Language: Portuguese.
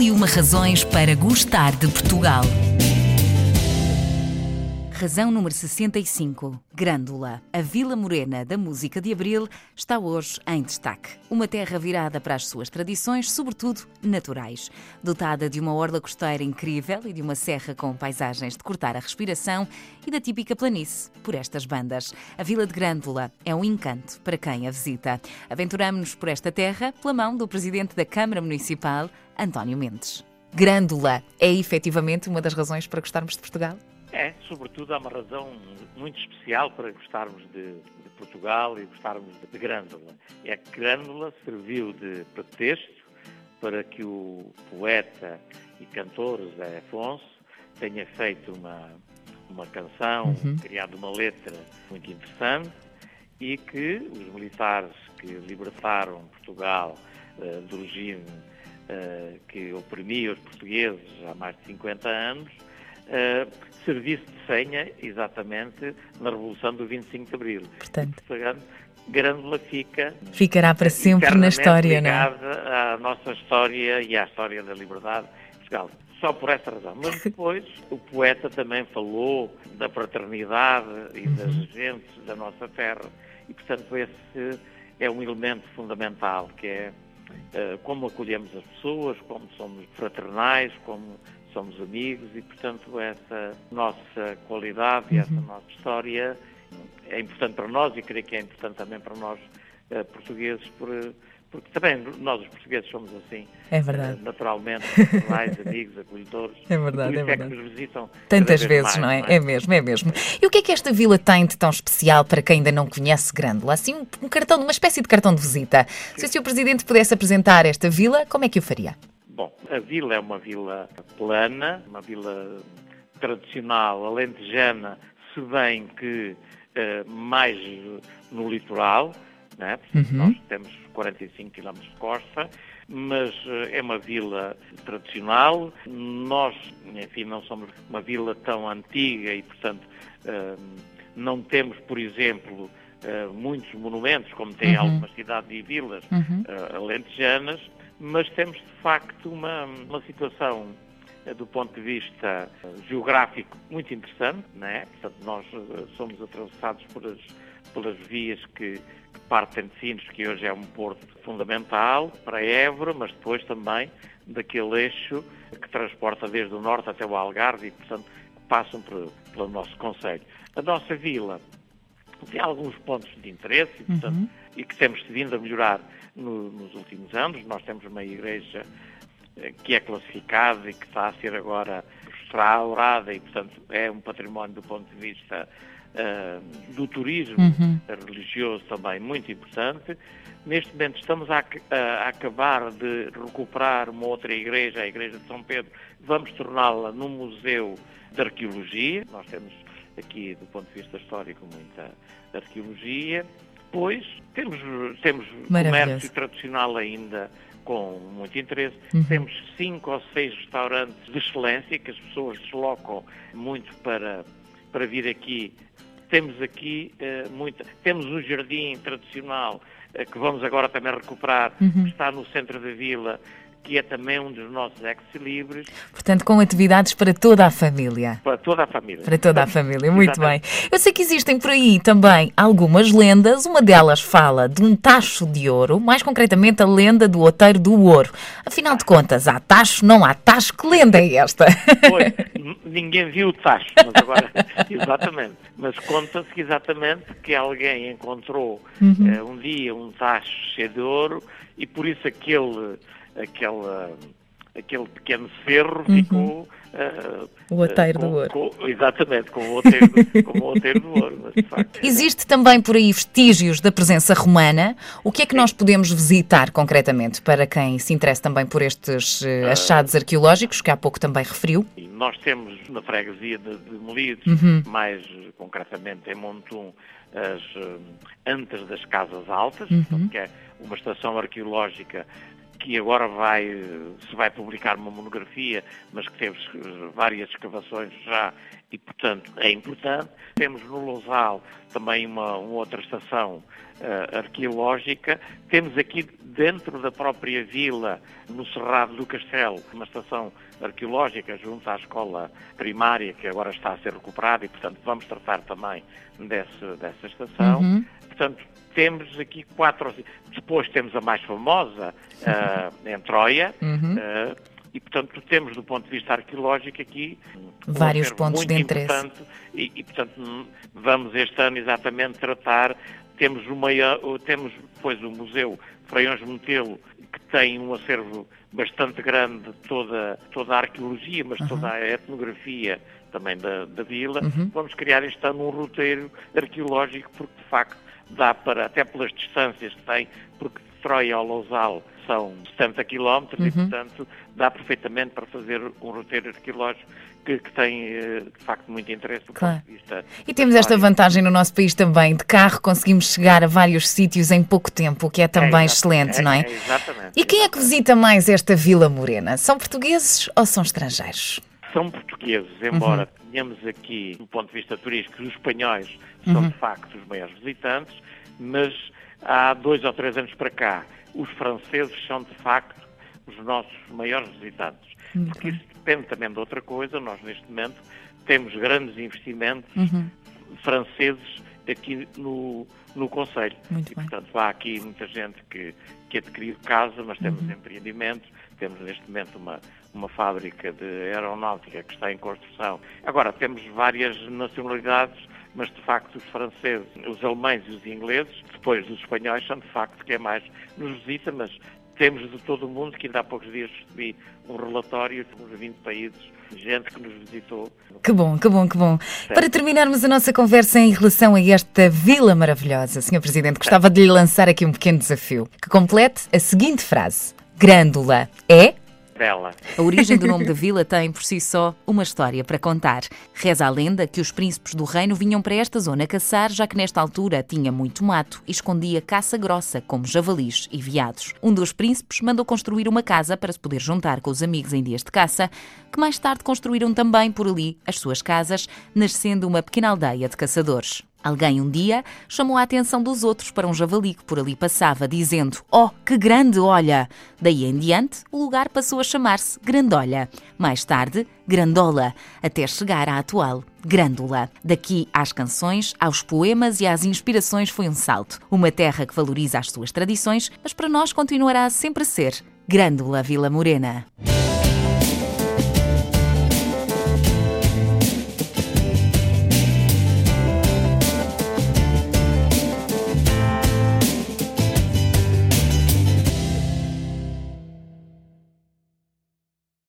E uma razões para gostar de Portugal. Razão número 65. Grândola. A Vila Morena da música de Abril está hoje em destaque. Uma terra virada para as suas tradições, sobretudo naturais. Dotada de uma orla costeira incrível e de uma serra com paisagens de cortar a respiração e da típica planície por estas bandas. A Vila de Grândola é um encanto para quem a visita. Aventuramos-nos por esta terra pela mão do Presidente da Câmara Municipal, António Mendes. Grândola é efetivamente uma das razões para gostarmos de Portugal? É, sobretudo há uma razão muito especial para gostarmos de, de Portugal e gostarmos de Grândola. É que Grândola serviu de pretexto para que o poeta e cantor José Afonso tenha feito uma, uma canção, uhum. criado uma letra muito interessante e que os militares que libertaram Portugal uh, do regime que oprimia os portugueses há mais de 50 anos uh, serviço de senha exatamente na Revolução do 25 de Abril. Portanto, Grândola fica ficará para sempre na história, não é? à nossa história e à história da liberdade de Portugal. Só por essa razão. Mas depois o poeta também falou da fraternidade e uhum. das gentes da nossa terra. E, portanto, esse é um elemento fundamental, que é como acolhemos as pessoas, como somos fraternais, como somos amigos e, portanto, essa nossa qualidade e essa uhum. nossa história é importante para nós e creio que é importante também para nós uh, portugueses, por, porque também nós, os portugueses, somos assim. É verdade. Uh, naturalmente, mais amigos, acolhedores. É verdade, é verdade. É que nos visitam Tantas vezes, mais, não, é? não é? É mesmo, é mesmo. E o que é que esta vila tem de tão especial para quem ainda não conhece Grândola? Assim, um, um cartão, uma espécie de cartão de visita. Sim. Se o Sr. Presidente pudesse apresentar esta vila, como é que o faria? Bom, a vila é uma vila plana, uma vila tradicional, alentejana, se bem que uh, mais no litoral, né? uhum. nós temos 45 km de costa, mas uh, é uma vila tradicional. Nós, enfim, não somos uma vila tão antiga e, portanto, uh, não temos, por exemplo, muitos monumentos, como tem uhum. algumas cidades e vilas uhum. alentejanas, mas temos de facto uma, uma situação eh, do ponto de vista eh, geográfico muito interessante, né? Portanto, nós eh, somos atravessados por as, pelas vias que, que partem de Sines, que hoje é um porto fundamental para Évora, mas depois também daquele eixo que transporta desde o norte até o Algarve e, portanto, passam por, pelo nosso Conselho. A nossa vila tem alguns pontos de interesse e, portanto, uhum. e que temos vindo a melhorar no, nos últimos anos. Nós temos uma igreja eh, que é classificada e que está a ser agora restaurada e, portanto, é um património do ponto de vista uh, do turismo uhum. religioso também muito importante. Neste momento estamos a, a, acabar de recuperar uma outra igreja, a Igreja de São Pedro. Vamos torná-la num museu de arqueologia. Nós temos aqui, do ponto de vista histórico, muita arqueologia. Depois, temos, temos comércio tradicional ainda com muito interesse. Uhum. Temos cinco ou seis restaurantes de excelência que as pessoas deslocam muito para, para vir aqui. Temos aqui uh, muita. Temos um jardim tradicional uh, que vamos agora também recuperar, uhum. que está no centro da vila, que é também um dos nossos ex-libres. Portanto, com atividades para toda a família. Para toda a família. Para toda a família, muito bem. Eu sei que existem por aí também algumas lendas. Uma delas fala de um tacho de ouro, mais concretamente a lenda do Oteiro do Ouro. Afinal de contas, há tacho, não há tacho. Que lenda é esta? Pois, ninguém viu o tacho, mas agora, exatamente. Mas conta-se exatamente que alguém encontrou uhum. uh, um dia um tacho cheio de ouro e por isso aquele aquela, aquele pequeno ferro uhum. ficou. Uh, o outeiro uh, do ouro. Com, exatamente, com o outeiro, com o outeiro do ouro. Mas, facto, Existe é. também por aí vestígios da presença romana. O que é que nós podemos visitar concretamente para quem se interessa também por estes uh, achados arqueológicos, que há pouco também referiu? Nós temos na freguesia de, de Molides, uhum. mais concretamente em Montum, as antas das Casas Altas, uhum. que é uma estação arqueológica que agora vai, se vai publicar uma monografia, mas que teve várias escavações já e, portanto, é importante. Temos no Lousal também uma, uma outra estação uh, arqueológica. Temos aqui dentro da própria vila, no Cerrado do Castelo, uma estação arqueológica junto à escola primária, que agora está a ser recuperada e, portanto, vamos tratar também desse, dessa estação. Uhum. Portanto, temos aqui quatro. Depois temos a mais famosa, uh, em Troia. Uhum. Uh, e, portanto, temos, do ponto de vista arqueológico, aqui vários pontos de interesse. E, e, portanto, vamos este ano exatamente tratar. Temos, uma, temos depois o Museu Freiões Montelho, que tem um acervo bastante grande de toda, toda a arqueologia, mas uhum. toda a etnografia também da, da vila. Uhum. Vamos criar este ano um roteiro arqueológico, porque de facto dá para, até pelas distâncias que tem, porque de Troia ao Lousal são 70 quilómetros uhum. e, portanto, dá perfeitamente para fazer um roteiro arqueológico que, que tem, eh, de facto, muito interesse do claro. ponto de vista. E temos esta vantagem no nosso país também, de carro conseguimos chegar a vários sítios em pouco tempo, o que é também é, excelente, é, não é? é exatamente. E quem é que visita mais esta Vila Morena? São portugueses ou são estrangeiros? São portugueses, embora uhum. Tenhamos aqui, do ponto de vista turístico, os espanhóis são uhum. de facto os maiores visitantes, mas há dois ou três anos para cá, os franceses são de facto os nossos maiores visitantes. Muito porque isso depende também de outra coisa. Nós, neste momento, temos grandes investimentos uhum. franceses aqui no, no Conselho. Muito e, bem. portanto, há aqui muita gente que, que adquiriu casa, mas temos uhum. empreendimentos, temos neste momento uma, uma fábrica de aeronáutica que está em construção. Agora, temos várias nacionalidades mas de facto os franceses, os alemães e os ingleses, depois dos espanhóis, são de facto quem mais nos visita, mas temos de todo o mundo, que ainda há poucos dias recebi um relatório de uns 20 países, gente que nos visitou. Que bom, que bom, que bom. Certo. Para terminarmos a nossa conversa em relação a esta vila maravilhosa, Sr. Presidente, gostava de lhe lançar aqui um pequeno desafio, que complete a seguinte frase. Grândola é A origem do nome da vila tem, por si só, uma história para contar. Reza a lenda que os príncipes do reino vinham para esta zona caçar, já que nesta altura tinha muito mato e escondia caça grossa, como javalis e veados. Um dos príncipes mandou construir uma casa para se poder juntar com os amigos em dias de caça, que mais tarde construíram também por ali as suas casas, nascendo uma pequena aldeia de caçadores. Alguém um dia chamou a atenção dos outros para um javali que por ali passava, dizendo: Oh, que grande olha! Daí em diante, o lugar passou a chamar-se Grandolha. Mais tarde, Grandola, até chegar à atual Grândola. Daqui às canções, aos poemas e às inspirações foi um salto. Uma terra que valoriza as suas tradições, mas para nós continuará sempre a ser Grândola Vila Morena.